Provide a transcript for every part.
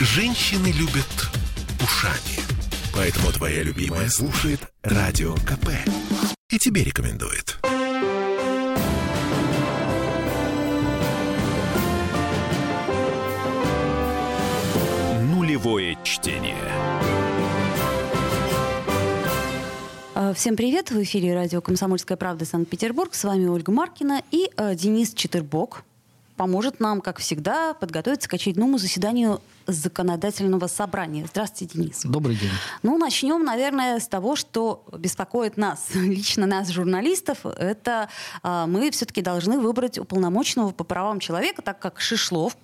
Женщины любят ушами. Поэтому твоя любимая слушает Радио КП. И тебе рекомендует. Нулевое чтение. А, Всем привет! В эфире радио «Комсомольская правда» Санкт-Петербург. С вами Ольга Маркина и э, Денис Четырбок поможет нам, как всегда, подготовиться к очередному заседанию законодательного собрания. Здравствуйте, Денис. Добрый день. Ну, начнем, наверное, с того, что беспокоит нас, лично нас, журналистов. Это а, мы все-таки должны выбрать уполномоченного по правам человека, так как Шишлов,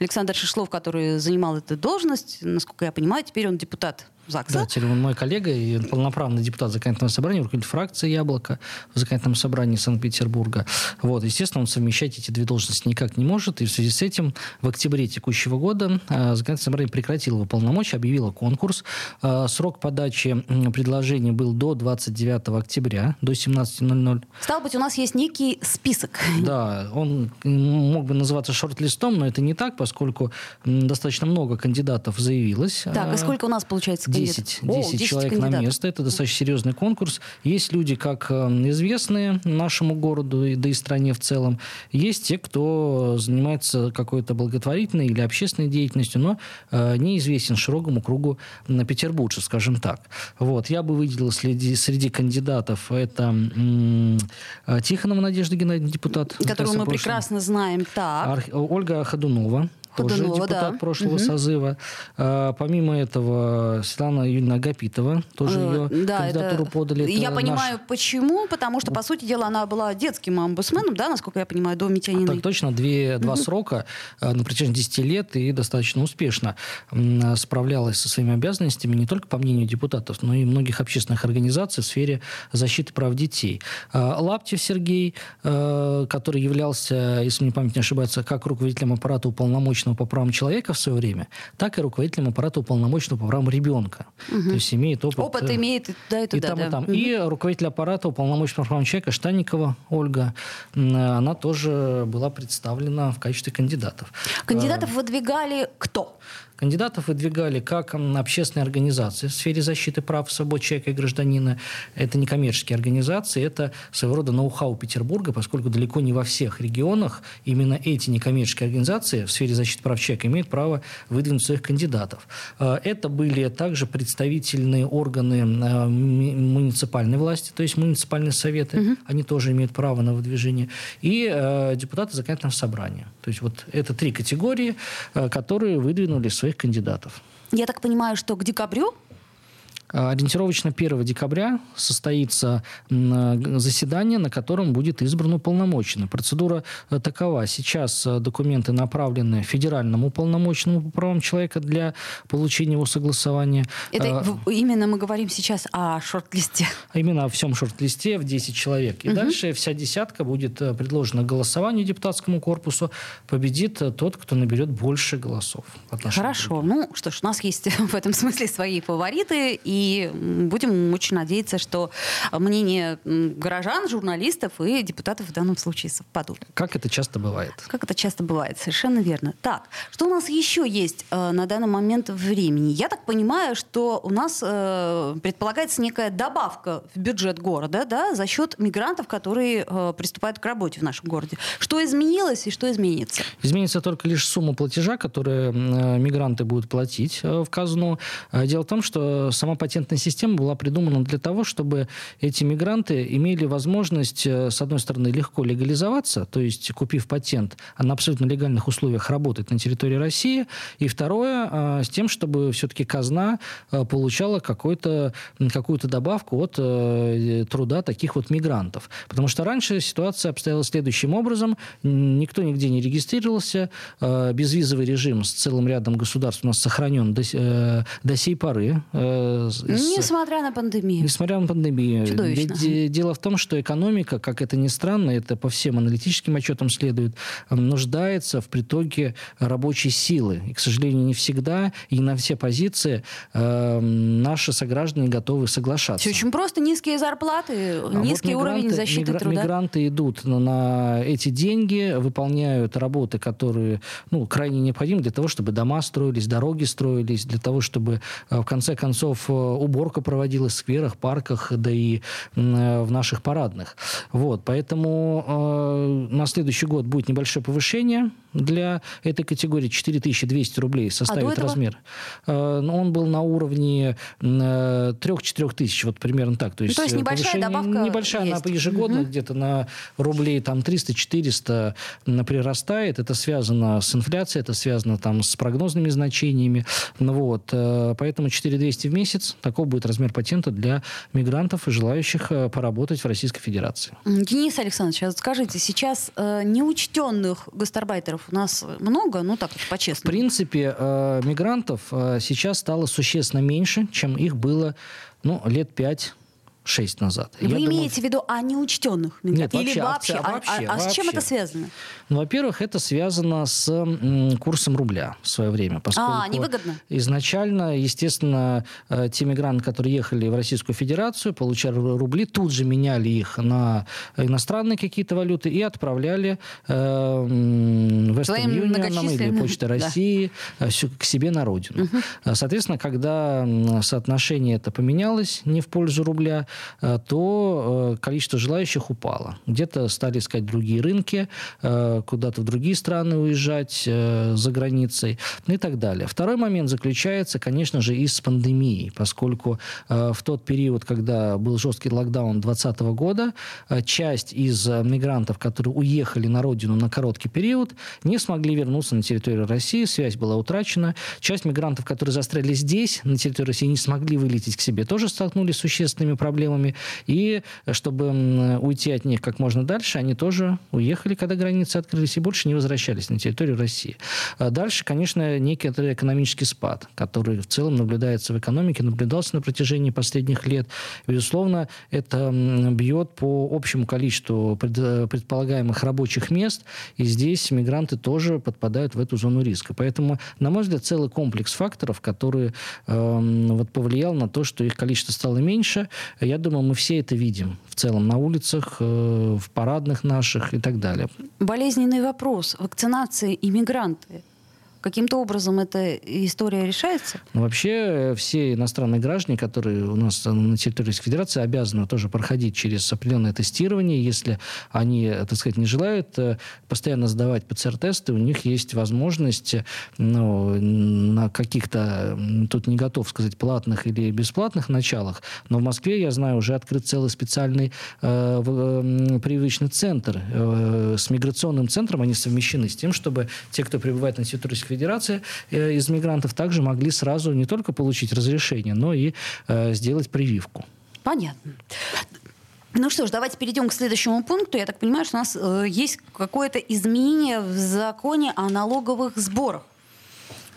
Александр Шишлов, который занимал эту должность, насколько я понимаю, теперь он депутат ЗАГСа. Да, он мой коллега и полноправный депутат законодательного собрания, руководитель фракции «Яблоко» в законодательном собрании Санкт-Петербурга. Вот, естественно, он совмещать эти две должности никак не может, и в связи с этим в октябре текущего года э, законодательное собрание прекратило его полномочия, объявило конкурс. Э, срок подачи предложений был до 29 октября, до 17.00. Стало быть, у нас есть некий список. Да, он мог бы называться шорт-листом, но это не так, поскольку достаточно много кандидатов заявилось. Так, и сколько у нас получается кандидатов? 10, 10, 10 человек кандидатов. на место. Это достаточно серьезный конкурс. Есть люди, как известные нашему городу, да и стране в целом. Есть те, кто занимается какой-то благотворительной или общественной деятельностью, но неизвестен широкому кругу на петербуржцев, скажем так. Вот. Я бы выделил среди, среди кандидатов это Тихонова Надежда Геннадьевна, депутат. Которую мы прекрасно знаем. Так. Ольга Ходунова тоже Ходунова, депутат да. прошлого Мгм. созыва. А, помимо этого, Светлана Юрьевна Агапитова, тоже Э, ее да, кандидатуру это- подали. Это Я наш- понимаю, почему. Потому что, по сути дела, она была детским омбудсменом, да, насколько я понимаю, до Митяниной. Так точно, две, два срока э, на протяжении 10 лет и достаточно успешно справлялась со своими обязанностями не только по мнению депутатов, но и многих общественных организаций в сфере защиты прав детей. А, Лаптев Сергей, э, который являлся, если мне память не ошибается, как руководителем аппарата уполномоченного по правам человека в свое время, так и руководителем аппарата уполномоченного по правам ребенка. То есть имеет опыт... Опыт э, имеет и туда, и и туда. там, да. и там. Мгм. И руководитель аппарата уполномоченного по правам человека Штанникова Ольга, она тоже была представлена в качестве кандидатов. Кандидатов выдвигали кто? Кандидатов выдвигали как общественные организации в сфере защиты прав и свобод человека и гражданина. Это не коммерческие организации, это своего рода ноу-хау Петербурга, поскольку далеко не во всех регионах именно эти некоммерческие организации в сфере защиты прав человека имеют право выдвинуть своих кандидатов. Э, Это были также представительные органы э, муниципальной власти, то есть муниципальные советы, они тоже имеют право на выдвижение, и э, депутаты законодательного собрания. То есть вот это три категории, которые выдвинули своих кандидатов. Я так понимаю, что к декабрю Ориентировочно 1 декабря состоится м, заседание, на котором будет избран уполномоченный. Процедура э, такова. Сейчас э, документы направлены федеральному уполномоченному по правам человека для получения его согласования. это А, именно мы говорим сейчас о шорт-листе. а именно о всем шорт-листе в 10 человек. И дальше вся десятка будет э, предложена голосованию депутатскому корпусу. Победит тот, кто наберет больше голосов. Хорошо. Ну что ж, у нас есть в этом смысле свои фавориты, и м, будем очень надеяться, что мнение горожан, журналистов и депутатов в данном случае совпадут. Как это часто бывает. Как это часто бывает, совершенно верно. Так, что у нас еще есть э, на данный момент времени? Я так понимаю, что у нас э, предполагается некая добавка в бюджет города, да, за счет мигрантов, которые э, приступают к работе в нашем городе. Что изменилось и что изменится? Изменится только лишь сумма платежа, которую э, мигранты будут платить э, в казну. Э, Дело в том, что сама патентная система была придумана для того, чтобы эти мигранты имели возможность, э, с одной стороны, легко легализоваться, то есть, купив патент, а на абсолютно легальных условиях работать на территории России, и второе, э, с тем, чтобы все-таки казна э, получала какую-то добавку от труда таких вот мигрантов. Потому что раньше ситуация обстояла следующим образом. Никто нигде не регистрировался. Безвизовый режим с целым рядом государств у нас сохранен до, до сей поры. Э, Несмотря на пандемию. Несмотря на пандемию. Чудовищно. Ведь дело в том, что экономика, как это ни странно, это по всем аналитическим отчетам следует, нуждается в притоке рабочей силы. И, к сожалению, не всегда и на все позиции э, наши сограждане готовы соглашаться. Все очень просто. Низкие зарплаты, а низкий вот уровень защиты мигра- труда. Мигранты идут на, на эти деньги, выполняют работы, которые ну, крайне необходимы для того, чтобы дома строились, дороги строились, для того, чтобы э, в конце концов э, уборка проводилась в скверах, парках, да и э, в наших парадных. Вот, поэтому э, на следующий год будет небольшое повышение для этой категории 4200 рублей составит а размер. Э, он был на уровне 3-4 тысяч, вот примерно так. То есть, ну, то есть небольшая добавка Небольшая, есть. она ежегодно угу. где-то на рублей там 300-400 прирастает. Это связано с инфляцией, это связано там с прогнозными значениями. Ну, вот. Поэтому 4200 в месяц, такой будет размер патента для мигрантов и желающих э, поработать в Российской Федерации. Денис Александрович, а скажите, сейчас э, неучтенных гастарбайтеров у нас много, ну так, по-честному? В принципе, э, мигрантов э, сейчас стало существенно меньше, чем их было ну, лет пять 6 назад. Вы Я имеете думаю... в виду о неучтенных? Нет, Или вообще? А, вообще, а, а, вообще. с чем это связано? Ну, во-первых, это связано с м, курсом рубля в свое время. Поскольку а, невыгодно? Изначально, естественно, э, те мигранты, которые ехали в Российскую Федерацию, получали рубли, тут же меняли их на иностранные какие-то валюты и отправляли э, в Western Union или Почта России да. Э, к себе на родину. Угу. Соответственно, когда соотношение это поменялось не в пользу рубля, то э, количество желающих упало. Где-то стали искать другие рынки, э, куда-то в другие страны уезжать за границей и так далее. Второй момент заключается, конечно же, и с пандемией, поскольку в тот период, когда был жесткий локдаун 2020 года, часть из мигрантов, которые уехали на родину на короткий период, не смогли вернуться на территорию России, связь была утрачена. Часть мигрантов, которые застряли здесь, на территории России, не смогли вылететь к себе, тоже столкнулись с существенными проблемами. И чтобы уйти от них как можно дальше, они тоже уехали, когда границы открылись, и больше не возвращались на территорию России. А дальше, конечно, некий экономический спад, который в целом наблюдается в экономике, наблюдался на протяжении последних лет. Безусловно, это бьет по общему количеству предполагаемых рабочих мест, и здесь мигранты тоже подпадают в эту зону риска. Поэтому, на мой взгляд, целый комплекс факторов, который э, вот повлиял на то, что их количество стало меньше. Я думаю, мы все это видим в целом на улицах, э, в парадных наших и так далее. Болезненный вопрос. Вакцинация иммигранты Каким-то образом эта история решается? Ну, вообще э, все иностранные граждане, которые у нас на территории Федерации, обязаны тоже проходить через определенное тестирование. Если они, так сказать, не желают э, постоянно сдавать ПЦР-тесты, у них есть возможность ну, на каких-то, тут не готов сказать, платных или бесплатных началах, но в Москве, я знаю, уже открыт целый специальный э, э, привычный центр э, с миграционным центром. Они совмещены с тем, чтобы те, кто прибывает на территорию Федерации э, из мигрантов также могли сразу не только получить разрешение, но и э, сделать прививку. Понятно. Ну что ж, давайте перейдем к следующему пункту. Я так понимаю, что у нас э, есть какое-то изменение в законе о налоговых сборах.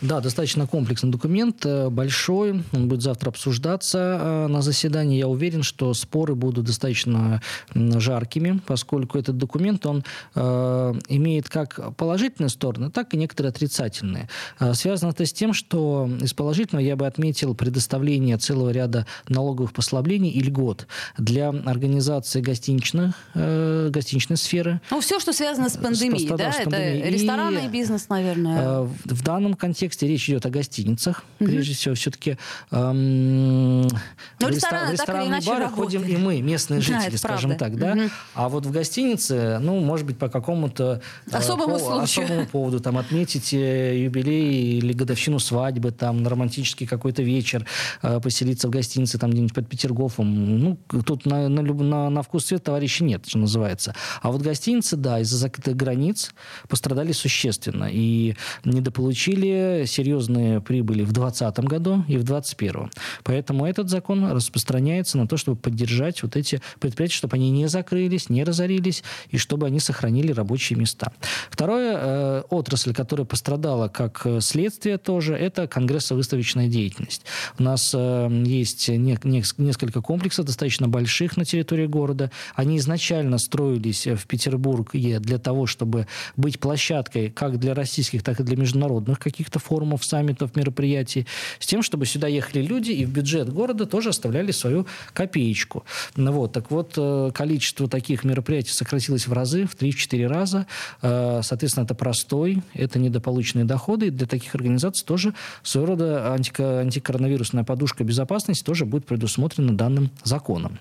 Да, достаточно комплексный документ, э, большой. Он будет завтра обсуждаться э, на заседании. Я уверен, что споры будут достаточно жаркими, поскольку этот документ, он э, имеет как положительные стороны, так и некоторые отрицательные. Связано это с тем, что из положительного я бы отметил предоставление целого ряда налоговых послаблений и льгот для организации гостиничных, гостиничной сферы. Ну, все, что связано с пандемией, с, да? С пандемией. Это ресторанный и, бизнес, наверное. В данном контексте контексте речь идет о гостиницах. Угу. Прежде всего, все-таки эм, в, рестораны, в ресторанные бары ходим и мы, местные жители, да, скажем правда. так. Да? Угу. А вот в гостинице, ну, может быть, по какому-то э, особому, по, особому поводу там, отметить э, юбилей или годовщину свадьбы, там, на романтический какой-то вечер, э, поселиться в гостинице там где-нибудь под Петергофом. Ну, тут на, на, на, на вкус цвет товарищей нет, что называется. А вот гостиницы, да, из-за закрытых границ пострадали существенно. И недополучили серьезные прибыли в 2020 году и в 2021. Поэтому этот закон распространяется на то, чтобы поддержать вот эти предприятия, чтобы они не закрылись, не разорились, и чтобы они сохранили рабочие места. Второе, э, отрасль, которая пострадала как следствие тоже, это конгрессо-выставочная деятельность. У нас э, есть не, не, несколько комплексов достаточно больших на территории города. Они изначально строились в Петербурге для того, чтобы быть площадкой как для российских, так и для международных каких-то форумов, саммитов, мероприятий, с тем, чтобы сюда ехали люди и в бюджет города тоже оставляли свою копеечку. Ну вот, так вот, э, количество таких мероприятий сократилось в разы, в 3-4 раза. Э, соответственно, это простой, это недополученные доходы. И для таких организаций тоже своего рода антикоронавирусная подушка безопасности тоже будет предусмотрена данным законом.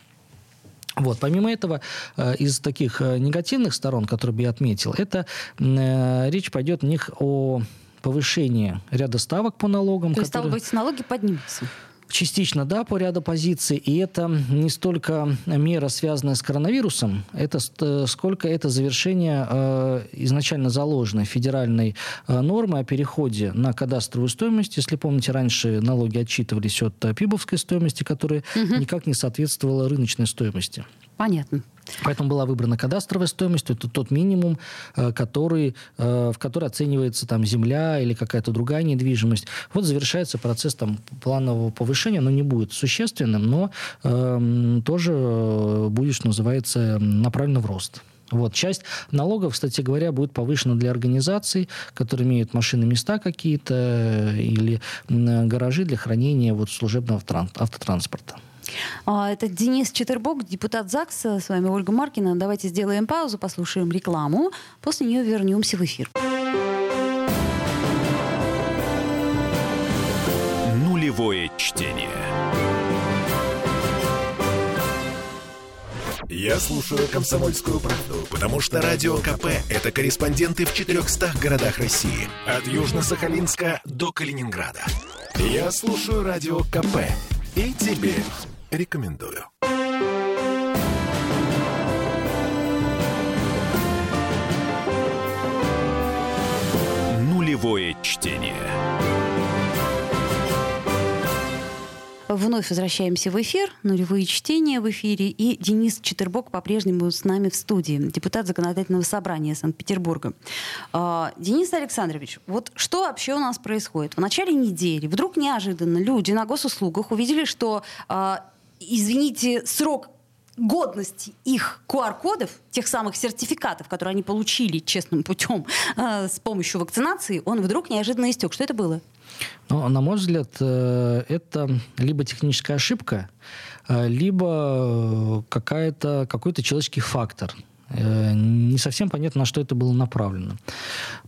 Вот. Помимо этого, э, из таких негативных сторон, которые бы я отметил, это речь пойдет у них о повышении ряда ставок по налогам. То есть, которые... стало быть, налоги поднимутся? Частично, да, по ряду позиций. И это не столько мера, связанная с коронавирусом, это сколько это завершение э, изначально заложенной федеральной э, нормы о переходе на кадастровую стоимость. Если помните, раньше налоги отчитывались от э, пибовской стоимости, которая угу. никак не соответствовала рыночной стоимости. Понятно. Поэтому была выбрана кадастровая стоимость, это тот минимум, э, который, э, в который оценивается там земля или какая-то другая недвижимость. Вот завершается процесс там планового повышения, оно не будет существенным, но э, тоже будет, что называется, направлено в рост. Вот. Часть налогов, кстати говоря, будет повышена для организаций, которые имеют машины места какие-то э, или гаражи для хранения вот, служебного автотранспорта. А, это Денис Четербок, депутат ЗАГСа. С вами Ольга Маркина. Давайте сделаем паузу, послушаем рекламу. После нее вернемся в эфир. Нулевое чтение. Я слушаю «Комсомольскую правду», потому что «Радио КП» — это корреспонденты в 400 городах России. От Южно-Сахалинска до Калининграда. Я слушаю «Радио КП» и тебе рекомендую. Нулевое чтение. Вновь возвращаемся в эфир. Нулевые чтения в эфире. И Денис Четербок по-прежнему с нами в студии. Депутат Законодательного собрания Санкт-Петербурга. А, Денис Александрович, вот что вообще у нас происходит? В начале недели вдруг неожиданно люди на госуслугах увидели, что а, извините, срок годности их QR-кодов, тех самых сертификатов, которые они получили честным путем э, с помощью вакцинации, он вдруг неожиданно истек. Что это было? Ну, на мой взгляд, э, это либо техническая ошибка, э, либо э, какая-то, какой-то человеческий фактор. Не совсем понятно, на что это было направлено.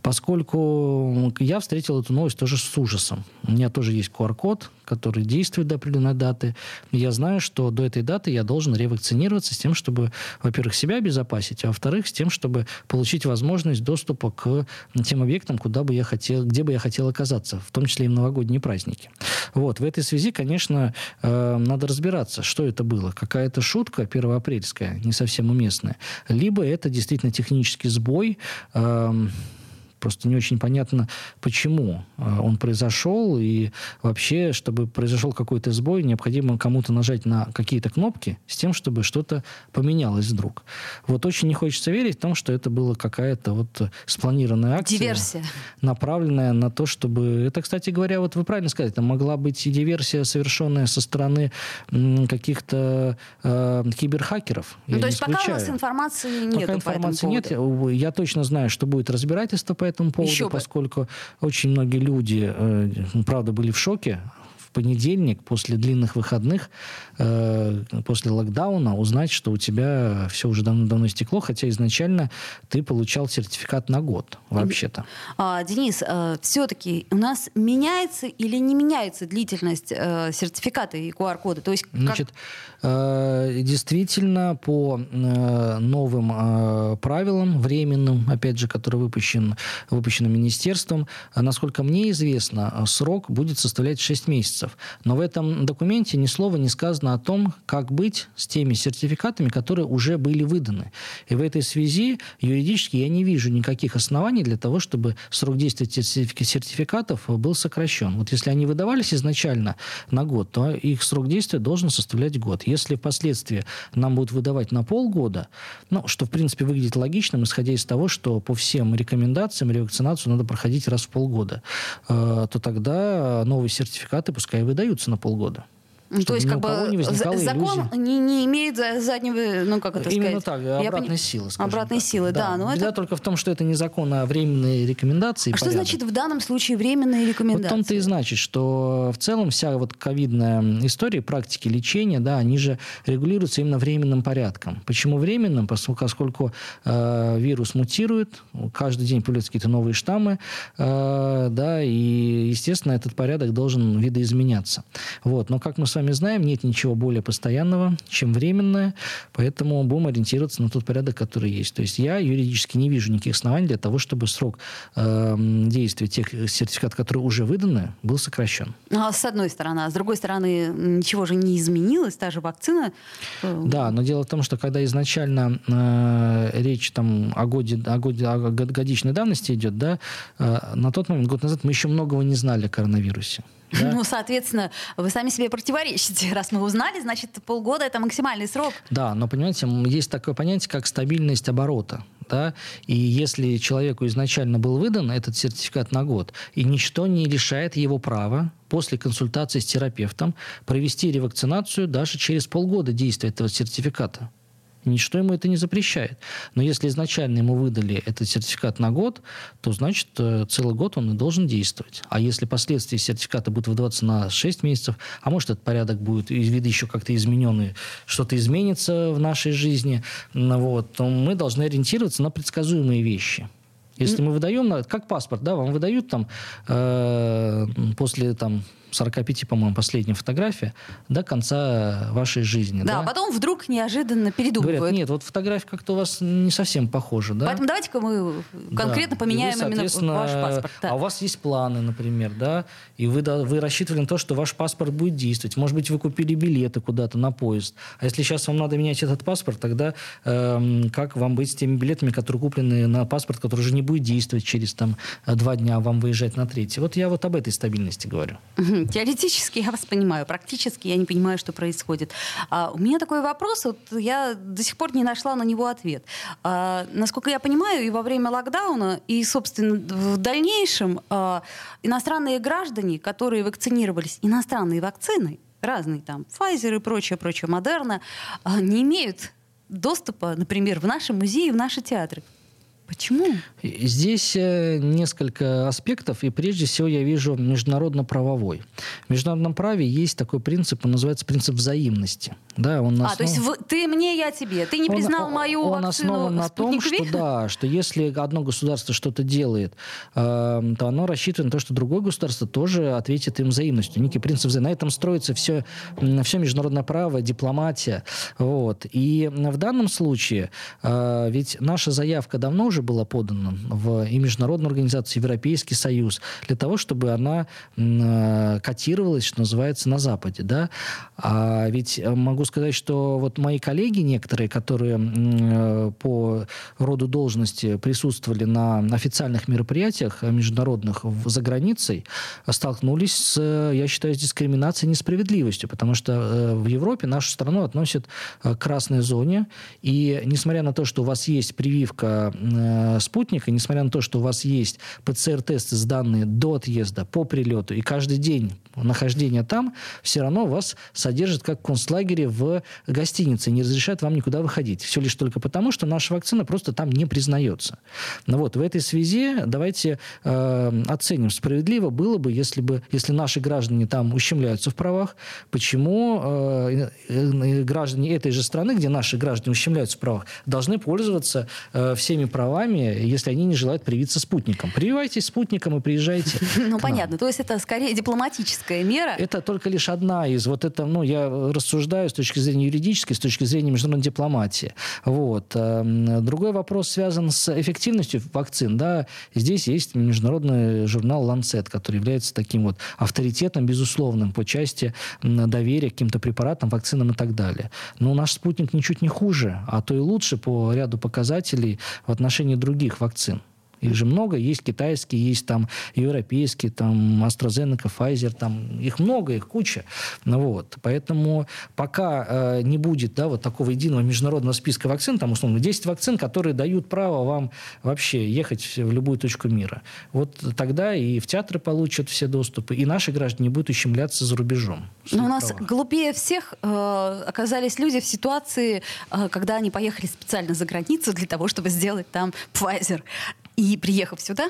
Поскольку я встретил эту новость тоже с ужасом. У меня тоже есть QR-код, который действует до определенной даты. Я знаю, что до этой даты я должен ревакцинироваться с тем, чтобы, во-первых, себя обезопасить, а во-вторых, с тем, чтобы получить возможность доступа к тем объектам, куда бы я хотел, где бы я хотел оказаться, в том числе и в новогодние праздники. Вот. В этой связи, конечно, э, надо разбираться, что это было. Какая-то шутка первоапрельская, не совсем уместная. Либо это действительно технический сбой, э, Просто не очень понятно, почему а, он произошел. И вообще, чтобы произошел какой-то сбой, необходимо кому-то нажать на какие-то кнопки с тем, чтобы что-то поменялось вдруг. Вот очень не хочется верить в том, что это была какая-то вот спланированная акция. Диверсия. Направленная на то, чтобы... Это, кстати говоря, вот вы правильно сказали, это могла быть и диверсия, совершенная со стороны каких-то э, киберхакеров. Ну, то есть пока у нас информации нет Пока информации нет. Я точно знаю, что будет разбирательство по этому поводу, Еще поскольку очень многие люди, э, правда, были в шоке понедельник, после длинных выходных, э, после локдауна, узнать, что у тебя все уже давно-давно истекло, хотя изначально ты получал сертификат на год, вообще-то. А, Денис, э, все-таки у нас меняется или не меняется длительность э, сертификата и QR-кода? То есть, Значит, э, действительно, по э, новым э, правилам, временным, опять же, который выпущен, выпущен министерством, насколько мне известно, срок будет составлять 6 месяцев месяцев. Но в этом документе ни слова не сказано о том, как быть с теми сертификатами, которые уже были выданы. И в этой связи юридически я не вижу никаких оснований для того, чтобы срок действия сертификатов был сокращен. Вот если они выдавались изначально на год, то их срок действия должен составлять год. Если впоследствии нам будут выдавать на полгода, ну, что в принципе выглядит логичным, исходя из того, что по всем рекомендациям ревакцинацию надо проходить раз в полгода, э, то тогда новые сертификаты пускай выдаются на полгода. Ну, то есть, как бы закон не, не имеет заднего, ну как это Именно сказать? так, обратной пон... силы. Обратной так. силы, да. да но Беда это... только в том, что это не закон, а временные рекомендации. А что значит в данном случае временные рекомендации? Вот в том-то и значит, что в целом вся вот ковидная история, практики лечения, да, они же регулируются именно временным порядком. Почему временным? Поскольку э, вирус мутирует, каждый день появляются какие-то новые штаммы, э, да, и, естественно, этот порядок должен видоизменяться. Вот. Но, как мы с вами знаем, нет ничего более постоянного, чем временное, поэтому будем ориентироваться на тот порядок, который есть. То есть я юридически не вижу никаких оснований для того, чтобы срок э, действия тех сертификатов, которые уже выданы, был сокращен. А с одной стороны, а с другой стороны, ничего же не изменилось, та же вакцина. Э, да, но дело в том, что когда изначально э, речь там о годе, о годе, о годичной давности идет, да, э, на тот момент, год назад, мы еще многого не знали о коронавирусе. Да? Ну, соответственно, вы сами себе противоречите. Раз мы узнали, значит, полгода — это максимальный срок. Да, но, понимаете, есть такое понятие, как стабильность оборота. Да? И если человеку изначально был выдан этот сертификат на год, и ничто не лишает его права после консультации с терапевтом провести ревакцинацию даже через полгода действия этого сертификата. Ничто ему это не запрещает. Но если изначально ему выдали этот сертификат на год, то значит э, целый год он и должен действовать. А если последствия сертификата будут выдаваться на 6 месяцев, а может этот порядок будет из вида еще как-то измененный, что-то изменится в нашей жизни, вот, то мы должны ориентироваться на предсказуемые вещи. Если мы выдаем, как паспорт, да, вам выдают там э, после там 45, по-моему, последняя фотография, до конца вашей жизни. Да, да? а потом вдруг неожиданно передумывают. Говорят, нет, вот фотография как-то у вас не совсем похожа. Да? Поэтому давайте-ка мы конкретно да. поменяем вы, именно ваш паспорт. Да. А у вас есть планы, например, да, и вы, да, вы рассчитывали на то, что ваш паспорт будет действовать. Может быть, вы купили билеты куда-то на поезд. А если сейчас вам надо менять этот паспорт, тогда э, как вам быть с теми билетами, которые куплены на паспорт, который уже не будет действовать через там, два дня, а вам выезжать на третий? Вот я вот об этой стабильности говорю. Теоретически я вас понимаю, практически я не понимаю, что происходит. А, у меня такой вопрос, вот я до сих пор не нашла на него ответ. А, насколько я понимаю, и во время локдауна, и, собственно, в дальнейшем а, иностранные граждане, которые вакцинировались иностранной вакциной, разные там, Pfizer и прочее, прочее, Модерна, не имеют доступа, например, в наши музеи, в наши театры. Почему? Здесь э, несколько аспектов, и прежде всего я вижу международно-правовой. В международном праве есть такой принцип, он называется принцип взаимности. Да, он основ... А, то есть вы, ты мне, я тебе. Ты не он, признал мою он вакцину основан на том, что, да, что если одно государство что-то делает, э, то оно рассчитывает на то, что другое государство тоже ответит им взаимностью. Некий принцип взаимности. На этом строится все, все международное право, дипломатия. Вот. И в данном случае, э, ведь наша заявка давно уже уже была подана в и международную организацию, Европейский Союз, для того, чтобы она э, котировалась, что называется, на Западе. Да? А ведь могу сказать, что вот мои коллеги некоторые, которые э, по роду должности присутствовали на официальных мероприятиях международных за границей, столкнулись с, я считаю, с дискриминацией несправедливостью, потому что э, в Европе нашу страну относят к красной зоне, и несмотря на то, что у вас есть прививка Э, спутника, несмотря на то, что у вас есть ПЦР-тесты, сданные до отъезда, по прилету, и каждый день нахождения там, все равно вас содержат как в концлагере в гостинице, не разрешают вам никуда выходить. Все лишь только потому, что наша вакцина просто там не признается. Ну вот, в этой связи давайте э, оценим, справедливо было бы, если бы, если наши граждане там ущемляются в правах, почему э, э, граждане этой же страны, где наши граждане ущемляются в правах, должны пользоваться э, всеми правами если они не желают привиться спутником. Прививайтесь спутником и приезжайте. Ну, понятно. То есть это скорее дипломатическая профилактическая мера. Это только лишь одна из. Вот это, ну, я рассуждаю с точки зрения юридической, с точки зрения международной дипломатии. Вот. Эм, другой вопрос связан с эффективностью вакцин. Да, здесь есть международный журнал Lancet, который является таким вот авторитетом, безусловным, по части доверия к каким-то препаратам, вакцинам и так далее. Но наш спутник ничуть не хуже, а то и лучше по ряду показателей в отношении других вакцин. Их же много. Есть китайские, есть там европейские, там AstraZeneca, Pfizer, там их много, их куча. Ну, вот. Поэтому пока э, не будет да, вот такого единого международного списка вакцин, там условно 10 вакцин, которые дают право вам вообще ехать в любую точку мира. Вот тогда и в театры получат все доступы, и наши граждане будут ущемляться за рубежом. Но у нас правах. глупее всех э, оказались люди в ситуации, э, когда они поехали специально за границу для того, чтобы сделать там Pfizer. И приехав сюда,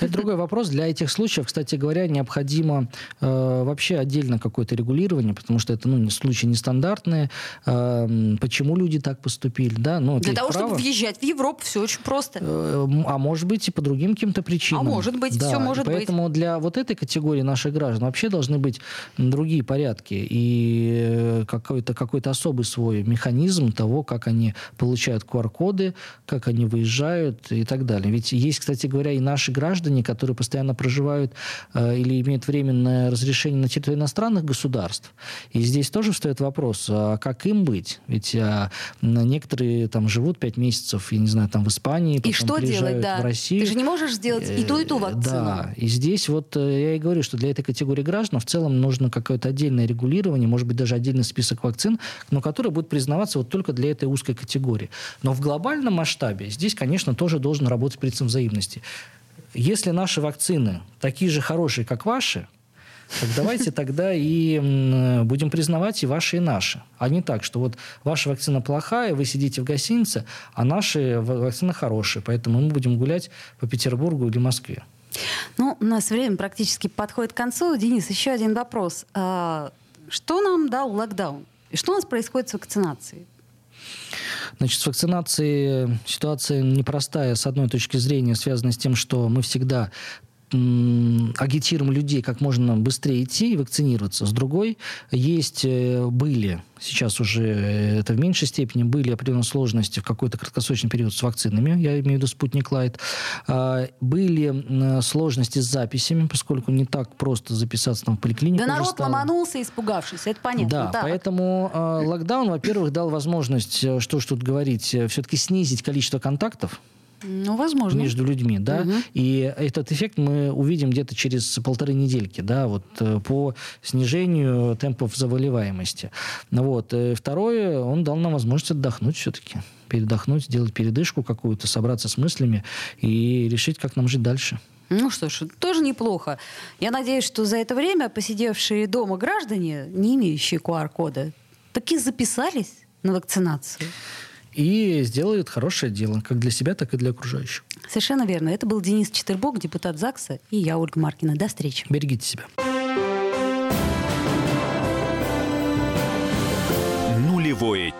это другой вопрос. Для этих случаев, кстати говоря, необходимо э, вообще отдельно какое-то регулирование, потому что это ну, случаи нестандартные. Э, почему люди так поступили? Да? Ну, Для того, право. чтобы въезжать в Европу, все очень просто. Э, а может быть и по другим каким-то причинам. А может быть, да. все может поэтому быть. Поэтому для вот этой категории наших граждан вообще должны быть другие порядки и э, какой-то какой особый свой механизм того, как они получают QR-коды, как они выезжают и так далее. Ведь есть, кстати говоря, и наши граждане, которые постоянно проживают э, или имеют временное разрешение на территории иностранных государств. И здесь тоже встает вопрос, а как им быть? Ведь а, некоторые там живут пять месяцев, я не знаю, там в Испании, потом и что делать, да. в Россию. Ты же не можешь сделать и ту, и ту э, вакцину. Да, и здесь вот э, я и говорю, что для этой категории граждан в целом нужно какое-то отдельное регулирование, может быть, даже отдельный список вакцин, но который будет признаваться вот только для этой узкой категории. Но в глобальном масштабе здесь, конечно, тоже должен работать принцип взаимности. Если наши вакцины такие же хорошие, как ваши, так давайте тогда и будем признавать и ваши, и наши. А не так, что вот ваша вакцина плохая, вы сидите в гостинице, а наши вакцины хорошие, поэтому мы будем гулять по Петербургу или Москве. Ну, у нас время практически подходит к концу. Денис, еще один вопрос. А, что нам дал локдаун? И что у нас происходит с вакцинацией? Значит, с вакцинацией ситуация непростая, с одной точки зрения, связана с тем, что мы всегда агитируем людей как можно быстрее идти и вакцинироваться. С другой, есть, э, были, сейчас уже э, это в меньшей степени, были определенные сложности в какой-то краткосрочный период с вакцинами, я имею в виду спутник Лайт. А, были сложности с записями, поскольку не так просто записаться там в поликлинику. Да народ стало. ломанулся, испугавшись, это понятно. Да, так. поэтому э, локдаун, во-первых, дал возможность, что ж тут говорить, все-таки снизить количество контактов, ну, возможно. между людьми, да, угу. и этот эффект мы увидим где-то через полторы недельки, да, вот э, по снижению темпов заболеваемости. Вот. Э, второе, он дал нам возможность отдохнуть все-таки, передохнуть, сделать передышку какую-то, собраться с мыслями и решить, как нам жить дальше. Ну что ж, тоже неплохо. Я надеюсь, что за это время посидевшие дома граждане, не имеющие QR-кода, таки записались на вакцинацию и сделают хорошее дело, как для себя, так и для окружающих. Совершенно верно. Это был Денис Четербок, депутат ЗАГСа, и я, Ольга Маркина. До встречи. Берегите себя. Нулевое